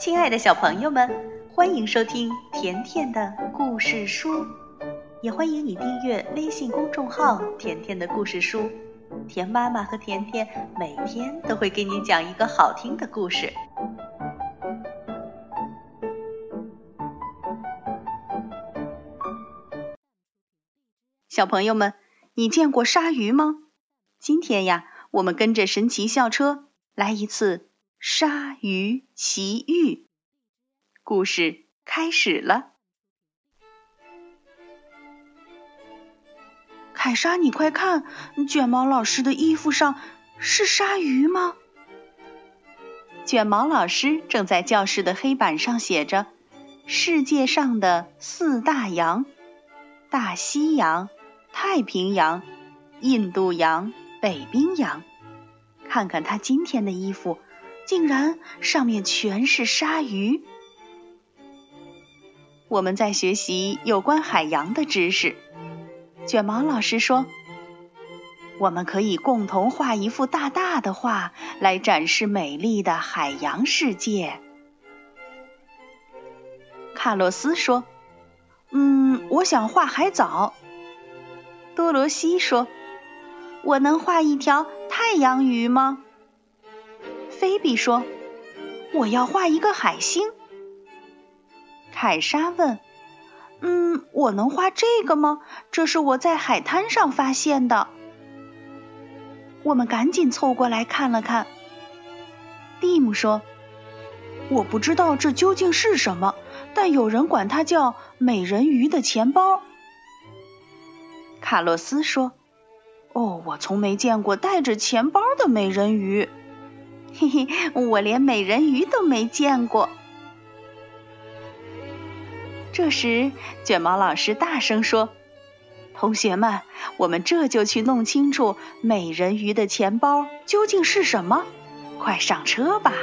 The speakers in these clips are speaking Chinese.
亲爱的小朋友们，欢迎收听甜甜的故事书，也欢迎你订阅微信公众号“甜甜的故事书”。甜妈妈和甜甜每天都会给你讲一个好听的故事。小朋友们，你见过鲨鱼吗？今天呀，我们跟着神奇校车来一次。鲨鱼奇遇，故事开始了。凯莎，你快看，卷毛老师的衣服上是鲨鱼吗？卷毛老师正在教室的黑板上写着：“世界上的四大洋：大西洋、太平洋、印度洋、北冰洋。”看看他今天的衣服。竟然上面全是鲨鱼！我们在学习有关海洋的知识。卷毛老师说：“我们可以共同画一幅大大的画，来展示美丽的海洋世界。”卡洛斯说：“嗯，我想画海藻。”多罗西说：“我能画一条太阳鱼吗？”菲比说：“我要画一个海星。”凯莎问：“嗯，我能画这个吗？这是我在海滩上发现的。”我们赶紧凑过来看了看。蒂姆说：“我不知道这究竟是什么，但有人管它叫美人鱼的钱包。”卡洛斯说：“哦，我从没见过带着钱包的美人鱼。”嘿嘿，我连美人鱼都没见过。这时，卷毛老师大声说：“同学们，我们这就去弄清楚美人鱼的钱包究竟是什么！快上车吧！”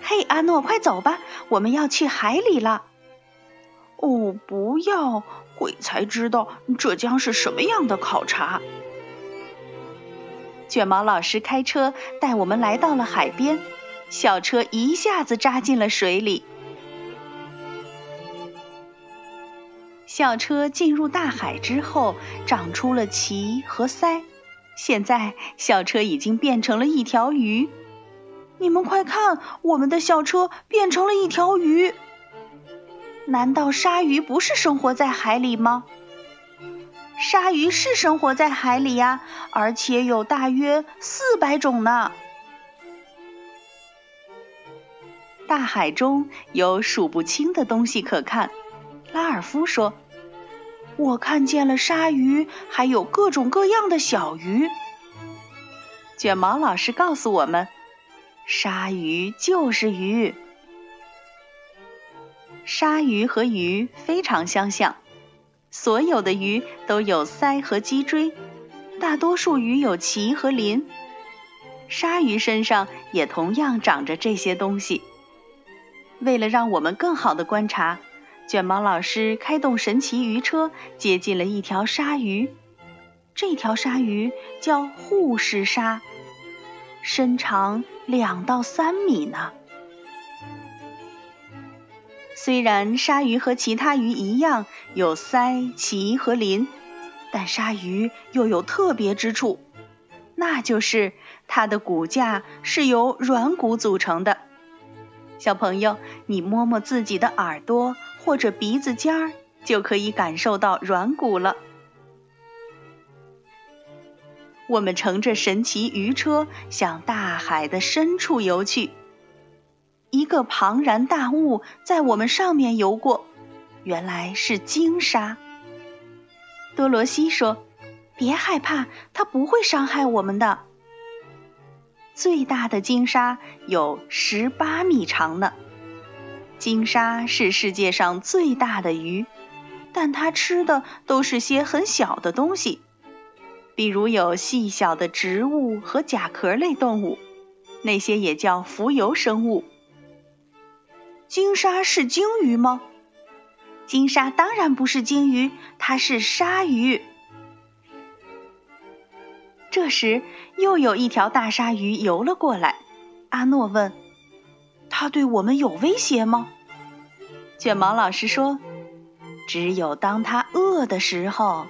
嘿，阿诺，快走吧，我们要去海里了。哦，不要，鬼才知道这将是什么样的考察。卷毛老师开车带我们来到了海边，小车一下子扎进了水里。校车进入大海之后，长出了鳍和鳃。现在，校车已经变成了一条鱼。你们快看，我们的校车变成了一条鱼。难道鲨鱼不是生活在海里吗？鲨鱼是生活在海里呀，而且有大约四百种呢。大海中有数不清的东西可看。拉尔夫说：“我看见了鲨鱼，还有各种各样的小鱼。”卷毛老师告诉我们：“鲨鱼就是鱼，鲨鱼和鱼非常相像。”所有的鱼都有鳃和脊椎，大多数鱼有鳍和鳞。鲨鱼身上也同样长着这些东西。为了让我们更好的观察，卷毛老师开动神奇鱼车，接近了一条鲨鱼。这条鲨鱼叫护士鲨，身长两到三米呢。虽然鲨鱼和其他鱼一样有鳃、鳍和鳞，但鲨鱼又有特别之处，那就是它的骨架是由软骨组成的。小朋友，你摸摸自己的耳朵或者鼻子尖儿，就可以感受到软骨了。我们乘着神奇鱼车向大海的深处游去。一个庞然大物在我们上面游过，原来是鲸鲨。多罗西说：“别害怕，它不会伤害我们的。”最大的鲸鲨有十八米长呢。鲸鲨是世界上最大的鱼，但它吃的都是些很小的东西，比如有细小的植物和甲壳类动物，那些也叫浮游生物。鲸鲨是鲸鱼吗？鲸鲨当然不是鲸鱼，它是鲨鱼。这时，又有一条大鲨鱼游了过来。阿诺问：“他对我们有威胁吗？”卷毛老师说：“只有当他饿的时候。”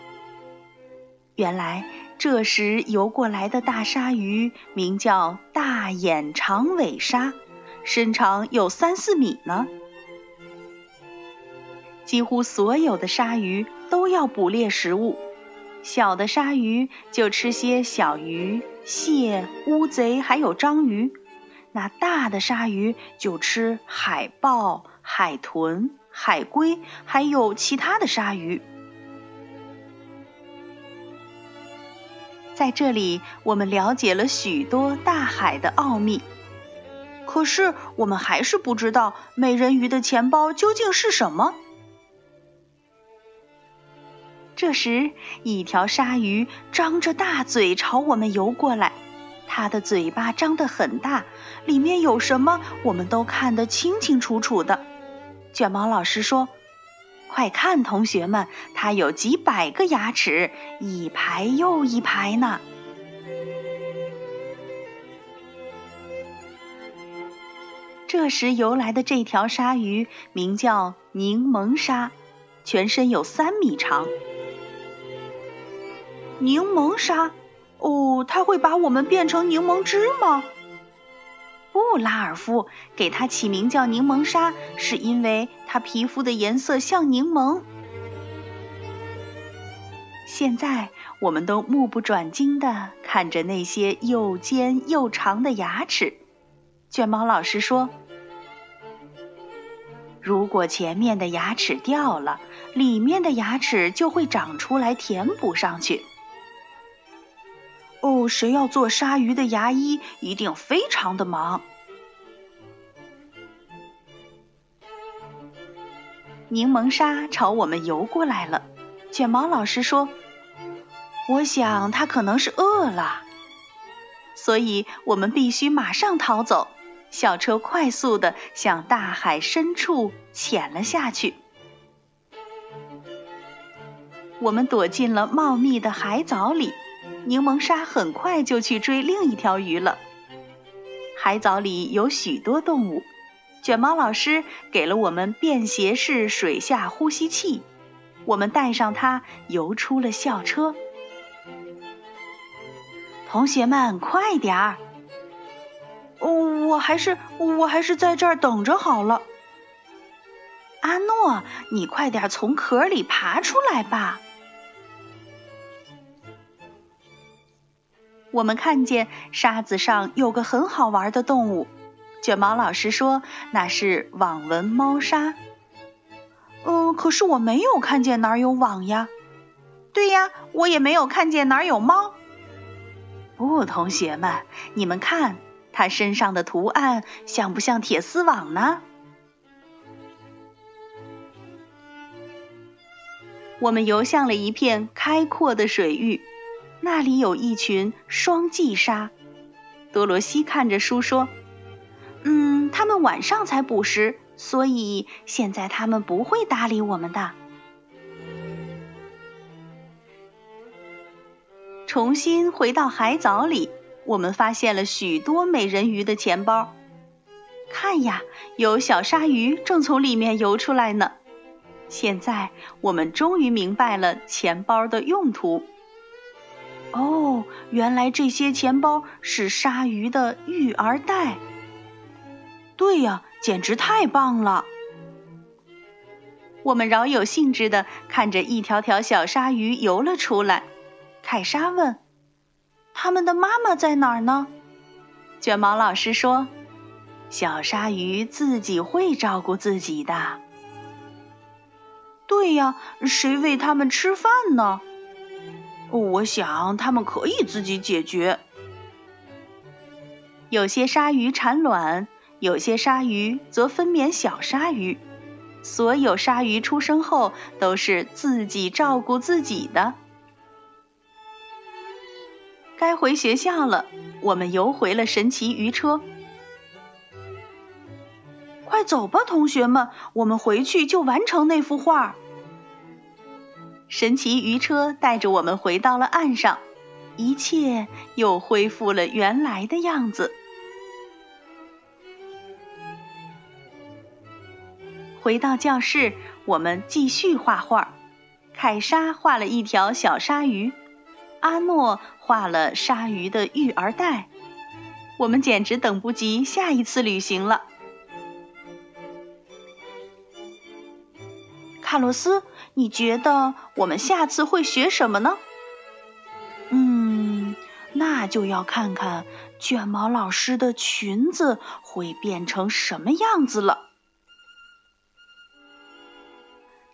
原来这时游过来的大鲨鱼名叫大眼长尾鲨，身长有三四米呢。几乎所有的鲨鱼都要捕猎食物，小的鲨鱼就吃些小鱼、蟹、乌贼，还有章鱼；那大的鲨鱼就吃海豹、海豚、海龟，还有其他的鲨鱼。在这里，我们了解了许多大海的奥秘。可是，我们还是不知道美人鱼的钱包究竟是什么。这时，一条鲨鱼张着大嘴朝我们游过来，它的嘴巴张得很大，里面有什么我们都看得清清楚楚的。卷毛老师说：“快看，同学们，它有几百个牙齿，一排又一排呢。”这时游来的这条鲨鱼名叫柠檬鲨，全身有三米长。柠檬鲨，哦，它会把我们变成柠檬汁吗？不，拉尔夫，给它起名叫柠檬鲨，是因为它皮肤的颜色像柠檬。现在，我们都目不转睛地看着那些又尖又长的牙齿。卷毛老师说：“如果前面的牙齿掉了，里面的牙齿就会长出来填补上去。”哦，谁要做鲨鱼的牙医，一定非常的忙。柠檬鲨朝我们游过来了，卷毛老师说：“我想它可能是饿了，所以我们必须马上逃走。”小车快速的向大海深处潜了下去。我们躲进了茂密的海藻里。柠檬鲨很快就去追另一条鱼了。海藻里有许多动物，卷毛老师给了我们便携式水下呼吸器，我们带上它游出了校车。同学们，快点儿！哦，我还是我还是在这儿等着好了。阿诺，你快点从壳里爬出来吧。我们看见沙子上有个很好玩的动物，卷毛老师说那是网纹猫鲨。嗯，可是我没有看见哪儿有网呀。对呀，我也没有看见哪儿有猫。不，同学们，你们看它身上的图案像不像铁丝网呢？我们游向了一片开阔的水域。那里有一群双髻鲨，多罗西看着书说：“嗯，他们晚上才捕食，所以现在他们不会搭理我们的。”重新回到海藻里，我们发现了许多美人鱼的钱包。看呀，有小鲨鱼正从里面游出来呢。现在我们终于明白了钱包的用途。哦，原来这些钱包是鲨鱼的育儿袋。对呀，简直太棒了！我们饶有兴致的看着一条条小鲨鱼游了出来。凯莎问：“他们的妈妈在哪儿呢？”卷毛老师说：“小鲨鱼自己会照顾自己的。”对呀，谁喂它们吃饭呢？我想他们可以自己解决。有些鲨鱼产卵，有些鲨鱼则分娩小鲨鱼。所有鲨鱼出生后都是自己照顾自己的。该回学校了，我们游回了神奇鱼车。快走吧，同学们，我们回去就完成那幅画。神奇鱼车带着我们回到了岸上，一切又恢复了原来的样子。回到教室，我们继续画画，凯莎画了一条小鲨鱼。阿诺画了鲨鱼的育儿袋。我们简直等不及下一次旅行了。卡洛斯，你觉得我们下次会学什么呢？嗯，那就要看看卷毛老师的裙子会变成什么样子了。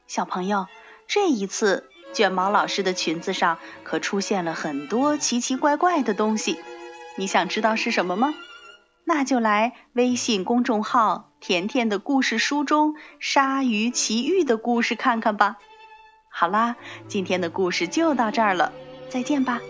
小朋友，这一次卷毛老师的裙子上可出现了很多奇奇怪怪的东西，你想知道是什么吗？那就来微信公众号“甜甜的故事书”中《鲨鱼奇遇》的故事看看吧。好啦，今天的故事就到这儿了，再见吧。